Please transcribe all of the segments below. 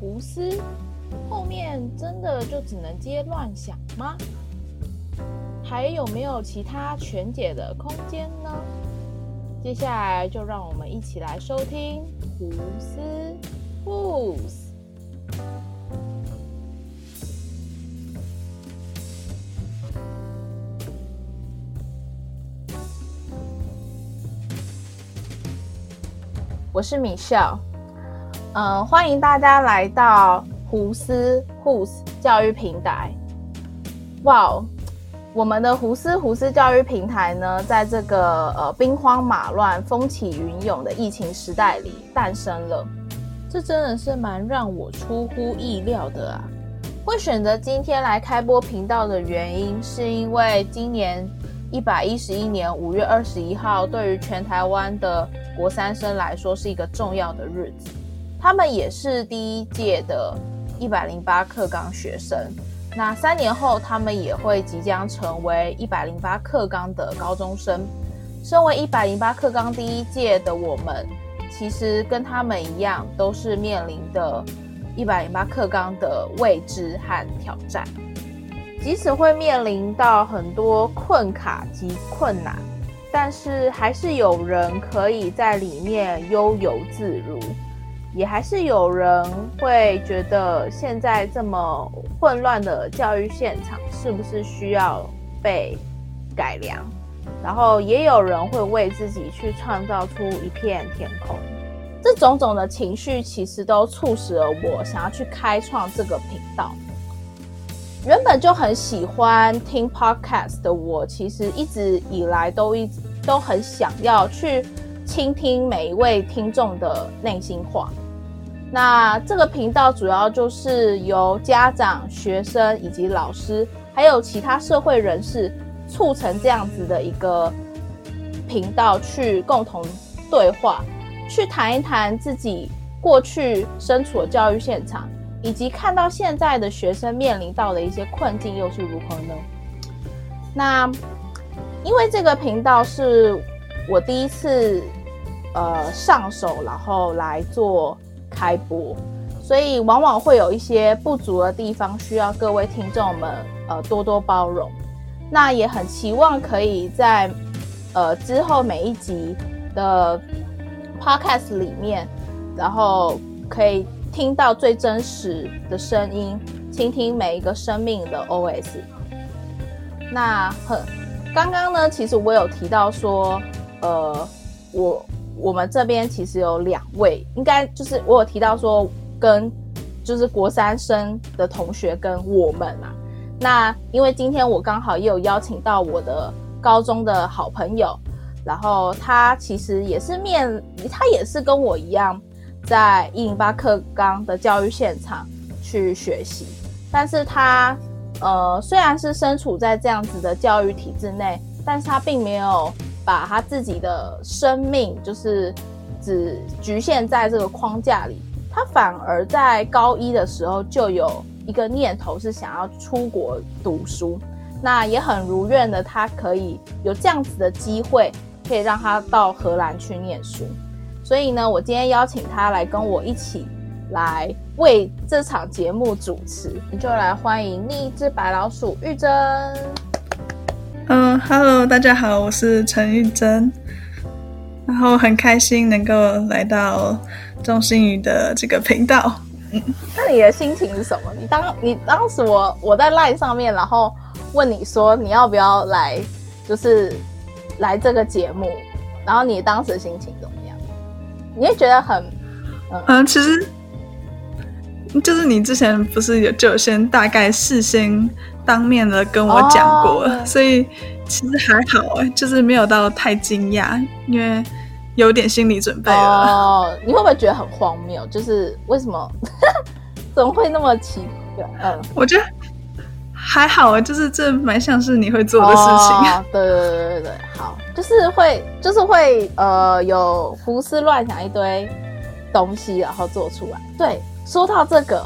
胡思，后面真的就只能接乱想吗？还有没有其他全解的空间呢？接下来就让我们一起来收听胡思 Who's。我是米笑，嗯，欢迎大家来到胡思 Who's 教育平台。哇，我们的胡思胡思教育平台呢，在这个呃兵荒马乱、风起云涌的疫情时代里诞生了，这真的是蛮让我出乎意料的啊！会选择今天来开播频道的原因，是因为今年一百一十一年五月二十一号，对于全台湾的国三生来说是一个重要的日子，他们也是第一届的一百零八课纲学生。那三年后，他们也会即将成为一百零八课纲的高中生。身为一百零八课纲第一届的我们，其实跟他们一样，都是面临的一百零八课纲的未知和挑战。即使会面临到很多困卡及困难。但是还是有人可以在里面悠游自如，也还是有人会觉得现在这么混乱的教育现场是不是需要被改良？然后也有人会为自己去创造出一片天空。这种种的情绪其实都促使了我想要去开创这个频道。原本就很喜欢听 podcast 的我，其实一直以来都一直都很想要去倾听每一位听众的内心话。那这个频道主要就是由家长、学生以及老师，还有其他社会人士促成这样子的一个频道，去共同对话，去谈一谈自己过去身处的教育现场。以及看到现在的学生面临到的一些困境又是如何呢？那因为这个频道是我第一次呃上手，然后来做开播，所以往往会有一些不足的地方，需要各位听众们呃多多包容。那也很期望可以在呃之后每一集的 podcast 里面，然后可以。听到最真实的声音，倾听每一个生命的 OS。那很刚刚呢，其实我有提到说，呃，我我们这边其实有两位，应该就是我有提到说，跟就是国三生的同学跟我们啊。那因为今天我刚好也有邀请到我的高中的好朋友，然后他其实也是面，他也是跟我一样。在一零八课纲的教育现场去学习，但是他呃虽然是身处在这样子的教育体制内，但是他并没有把他自己的生命就是只局限在这个框架里，他反而在高一的时候就有一个念头是想要出国读书，那也很如愿的，他可以有这样子的机会，可以让他到荷兰去念书。所以呢，我今天邀请他来跟我一起来为这场节目主持，你就来欢迎另一只白老鼠玉珍。嗯，Hello，大家好，我是陈玉珍，然后很开心能够来到钟心宇的这个频道。嗯，那你的心情是什么？你当你当时我我在 Line 上面，然后问你说你要不要来，就是来这个节目，然后你当时心情怎么样？你会觉得很，嗯，其实就是你之前不是有就先大概事先当面的跟我讲过，所以其实还好哎，就是没有到太惊讶，因为有点心理准备了。哦，你会不会觉得很荒谬？就是为什么 怎么会那么奇怪？嗯，我觉得还好啊，就是这蛮像是你会做的事情。对对对对对，好。就是会，就是会，呃，有胡思乱想一堆东西，然后做出来。对，说到这个，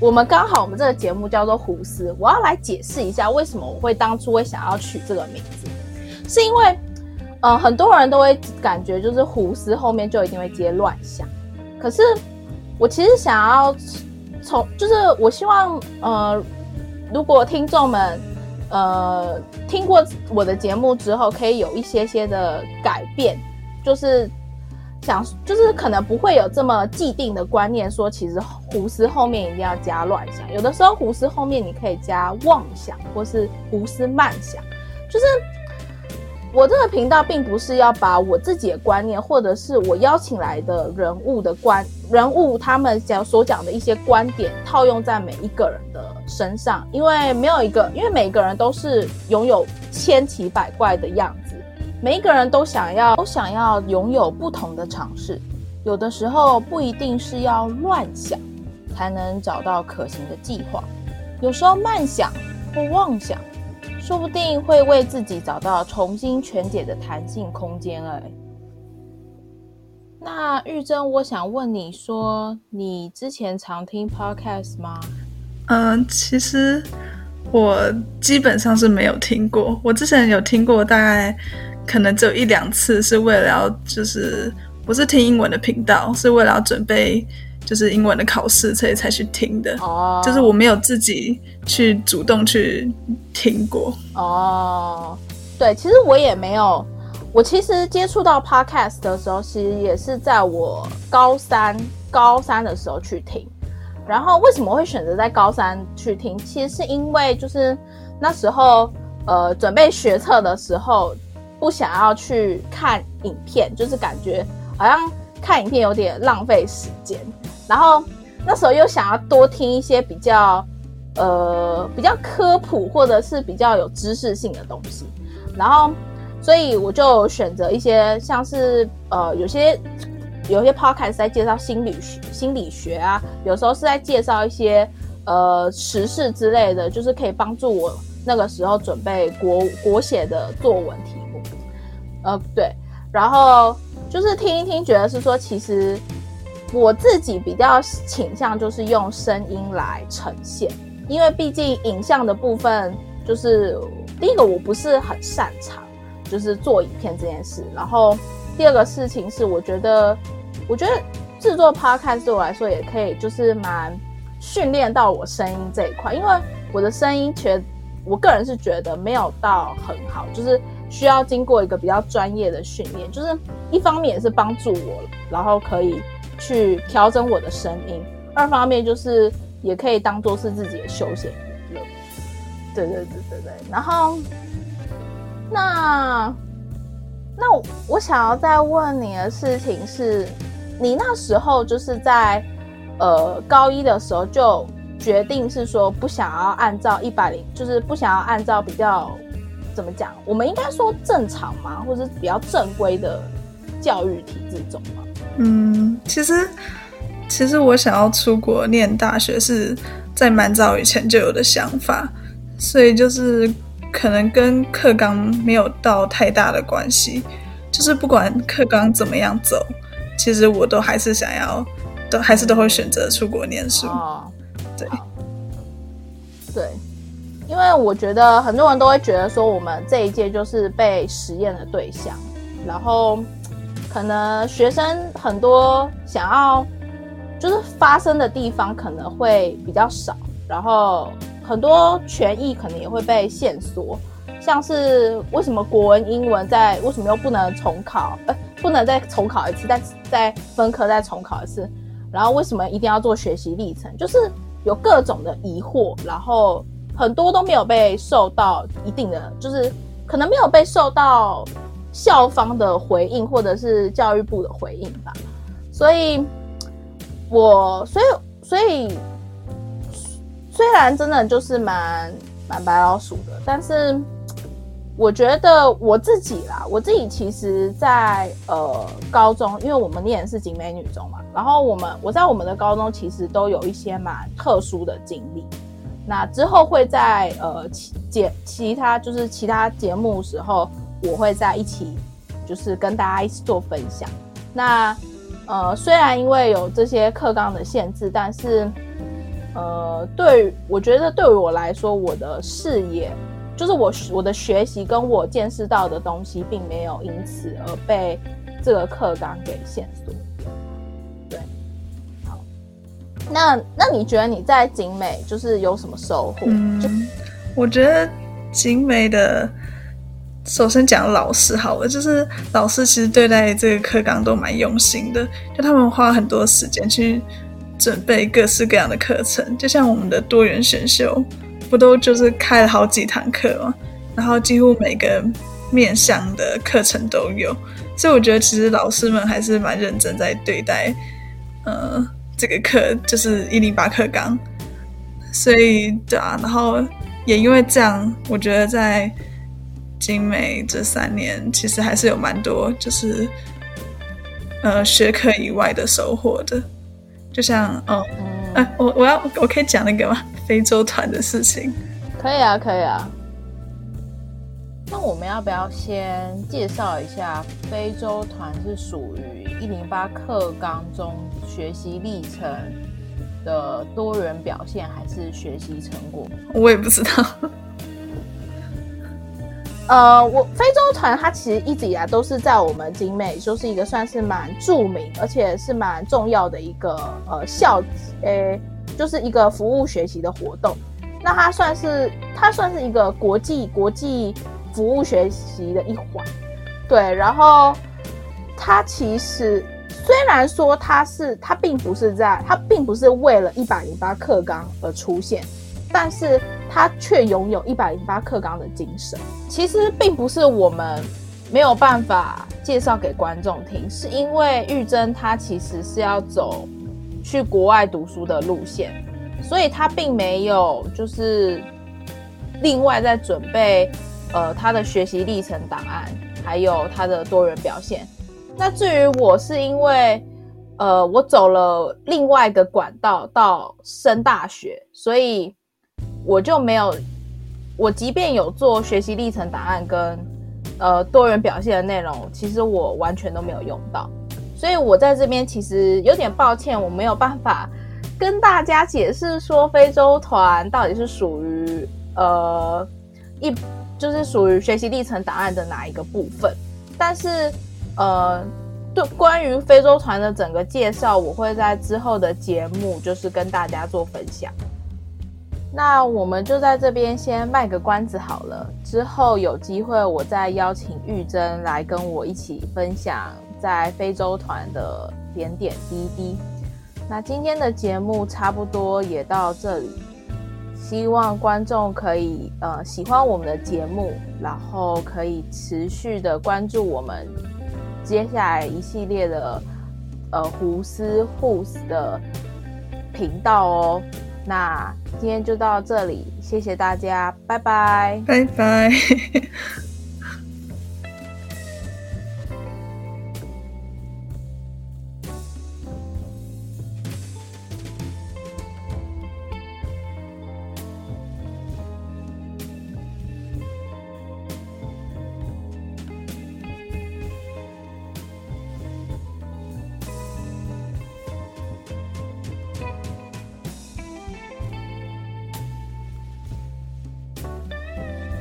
我们刚好我们这个节目叫做胡思，我要来解释一下为什么我会当初会想要取这个名字，是因为，呃，很多人都会感觉就是胡思后面就一定会接乱想，可是我其实想要从就是我希望呃，如果听众们呃听过我的节目之后，可以有一些些的改变，就是想就是可能不会有这么既定的观念，说其实胡思后面一定要加乱想，有的时候胡思后面你可以加妄想或是胡思慢想，就是。我这个频道并不是要把我自己的观念，或者是我邀请来的人物的观人物他们讲所讲的一些观点套用在每一个人的身上，因为没有一个，因为每个人都是拥有千奇百怪的样，每一个人都想要都想要拥有不同的尝试，有的时候不一定是要乱想才能找到可行的计划，有时候慢想或妄想。说不定会为自己找到重新全解的弹性空间哎。那玉珍，我想问你说，你之前常听 podcast 吗？嗯，其实我基本上是没有听过。我之前有听过，大概可能只有一两次，是为了要就是不是听英文的频道，是为了要准备。就是英文的考试，所以才去听的。哦，就是我没有自己去主动去听过。哦，对，其实我也没有。我其实接触到 podcast 的时候，其实也是在我高三高三的时候去听。然后为什么会选择在高三去听？其实是因为就是那时候呃准备学测的时候，不想要去看影片，就是感觉好像看影片有点浪费时间。然后那时候又想要多听一些比较，呃，比较科普或者是比较有知识性的东西，然后所以我就选择一些像是呃有些有些 podcast 在介绍心理学心理学啊，有时候是在介绍一些呃时事之类的，就是可以帮助我那个时候准备国国写的作文，呃对，然后就是听一听，觉得是说其实。我自己比较倾向就是用声音来呈现，因为毕竟影像的部分就是第一个我不是很擅长，就是做影片这件事。然后第二个事情是，我觉得我觉得制作 podcast 对我来说也可以，就是蛮训练到我声音这一块，因为我的声音其实我个人是觉得没有到很好，就是需要经过一个比较专业的训练，就是一方面也是帮助我，然后可以。去调整我的声音，二方面就是也可以当做是自己的休闲娱乐。对对对对对。然后，那那我想要再问你的事情是，你那时候就是在呃高一的时候就决定是说不想要按照一百零，就是不想要按照比较怎么讲，我们应该说正常吗，或者比较正规的教育体制中吗？嗯，其实，其实我想要出国念大学是在蛮早以前就有的想法，所以就是可能跟课纲没有到太大的关系，就是不管课纲怎么样走，其实我都还是想要，都还是都会选择出国念书。哦，对，对，因为我觉得很多人都会觉得说，我们这一届就是被实验的对象，然后。可能学生很多想要，就是发生的地方可能会比较少，然后很多权益可能也会被限缩，像是为什么国文、英文在为什么又不能重考？呃，不能再重考一次，再再分科再重考一次，然后为什么一定要做学习历程？就是有各种的疑惑，然后很多都没有被受到一定的，就是可能没有被受到。校方的回应，或者是教育部的回应吧，所以，我所以所以虽然真的就是蛮蛮白老鼠的，但是我觉得我自己啦，我自己其实，在呃高中，因为我们念的是景美女中嘛，然后我们我在我们的高中其实都有一些蛮特殊的经历，那之后会在呃其节其他就是其他节目时候。我会在一起，就是跟大家一起做分享。那呃，虽然因为有这些课纲的限制，但是呃，对我觉得对于我来说，我的视野就是我我的学习跟我见识到的东西，并没有因此而被这个课纲给限缩。那那你觉得你在景美就是有什么收获？嗯，我觉得景美的。首先讲老师好了，就是老师其实对待这个课纲都蛮用心的，就他们花很多时间去准备各式各样的课程，就像我们的多元选修，不都就是开了好几堂课吗？然后几乎每个面向的课程都有，所以我觉得其实老师们还是蛮认真在对待，呃，这个课就是一零八课纲，所以对啊，然后也因为这样，我觉得在。精美这三年其实还是有蛮多，就是呃学科以外的收获的，就像哦，哎，我我要我可以讲那个吗？非洲团的事情？可以啊，可以啊。那我们要不要先介绍一下非洲团是属于一零八课纲中学习历程的多元表现，还是学习成果？我也不知道。呃，我非洲团它其实一直以来都是在我们精美，就是一个算是蛮著名，而且是蛮重要的一个呃校，诶，就是一个服务学习的活动。那它算是它算是一个国际国际服务学习的一环，对。然后他其实虽然说他是他并不是在他并不是为了一百零八课纲而出现。但是他却拥有一百零八克纲的精神。其实并不是我们没有办法介绍给观众听，是因为玉珍她其实是要走去国外读书的路线，所以他并没有就是另外在准备呃他的学习历程档案，还有他的多元表现。那至于我是因为呃我走了另外一个管道到升大学，所以。我就没有，我即便有做学习历程档案跟呃多元表现的内容，其实我完全都没有用到，所以我在这边其实有点抱歉，我没有办法跟大家解释说非洲团到底是属于呃一就是属于学习历程档案的哪一个部分，但是呃对关于非洲团的整个介绍，我会在之后的节目就是跟大家做分享。那我们就在这边先卖个关子好了，之后有机会我再邀请玉珍来跟我一起分享在非洲团的点点滴滴。那今天的节目差不多也到这里，希望观众可以呃喜欢我们的节目，然后可以持续的关注我们接下来一系列的呃胡思护士的频道哦。那今天就到这里，谢谢大家，拜拜，拜拜。